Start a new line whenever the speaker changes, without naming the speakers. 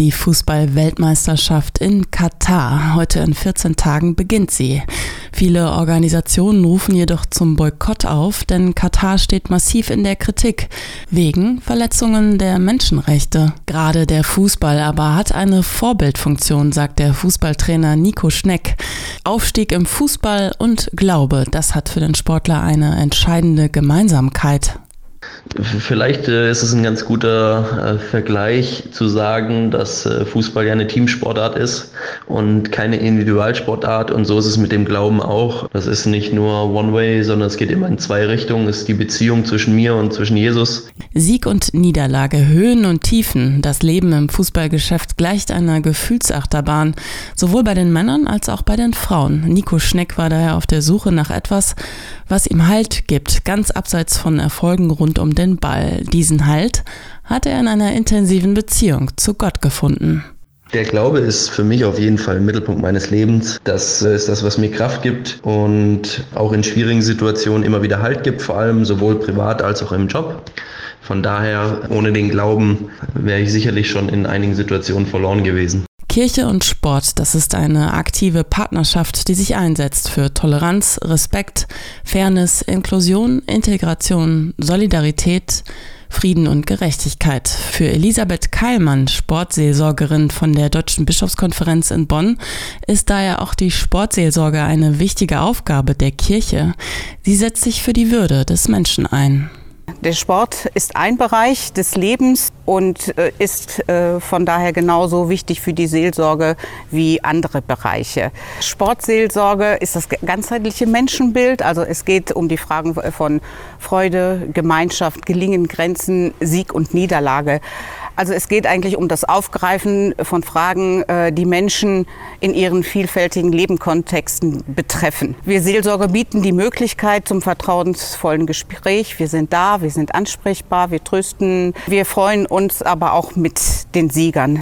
die Fußball-Weltmeisterschaft in Katar. Heute in 14 Tagen beginnt sie. Viele Organisationen rufen jedoch zum Boykott auf, denn Katar steht massiv in der Kritik wegen Verletzungen der Menschenrechte. Gerade der Fußball aber hat eine Vorbildfunktion, sagt der Fußballtrainer Nico Schneck. Aufstieg im Fußball und Glaube, das hat für den Sportler eine entscheidende Gemeinsamkeit.
Vielleicht äh, ist es ein ganz guter äh, Vergleich zu sagen, dass äh, Fußball ja eine Teamsportart ist und keine Individualsportart. Und so ist es mit dem Glauben auch. Das ist nicht nur One-Way, sondern es geht immer in zwei Richtungen. Es ist die Beziehung zwischen mir und zwischen Jesus.
Sieg und Niederlage, Höhen und Tiefen. Das Leben im Fußballgeschäft gleicht einer Gefühlsachterbahn. Sowohl bei den Männern als auch bei den Frauen. Nico Schneck war daher auf der Suche nach etwas, was ihm Halt gibt, ganz abseits von Erfolgen rund um den Ball. Diesen Halt hat er in einer intensiven Beziehung zu Gott gefunden.
Der Glaube ist für mich auf jeden Fall im Mittelpunkt meines Lebens. Das ist das, was mir Kraft gibt und auch in schwierigen Situationen immer wieder Halt gibt, vor allem sowohl privat als auch im Job. Von daher, ohne den Glauben wäre ich sicherlich schon in einigen Situationen verloren gewesen.
Kirche und Sport, das ist eine aktive Partnerschaft, die sich einsetzt für Toleranz, Respekt, Fairness, Inklusion, Integration, Solidarität, Frieden und Gerechtigkeit. Für Elisabeth Keilmann, Sportseelsorgerin von der Deutschen Bischofskonferenz in Bonn, ist daher auch die Sportseelsorge eine wichtige Aufgabe der Kirche. Sie setzt sich für die Würde des Menschen ein.
Der Sport ist ein Bereich des Lebens und äh, ist äh, von daher genauso wichtig für die Seelsorge wie andere Bereiche. Sportseelsorge ist das ganzheitliche Menschenbild. Also es geht um die Fragen von Freude, Gemeinschaft, Gelingen, Grenzen, Sieg und Niederlage. Also es geht eigentlich um das Aufgreifen von Fragen, äh, die Menschen in ihren vielfältigen Lebenkontexten betreffen. Wir Seelsorger bieten die Möglichkeit zum vertrauensvollen Gespräch. Wir sind da, wir sind ansprechbar, wir trösten. Wir freuen uns aber auch mit den Siegern.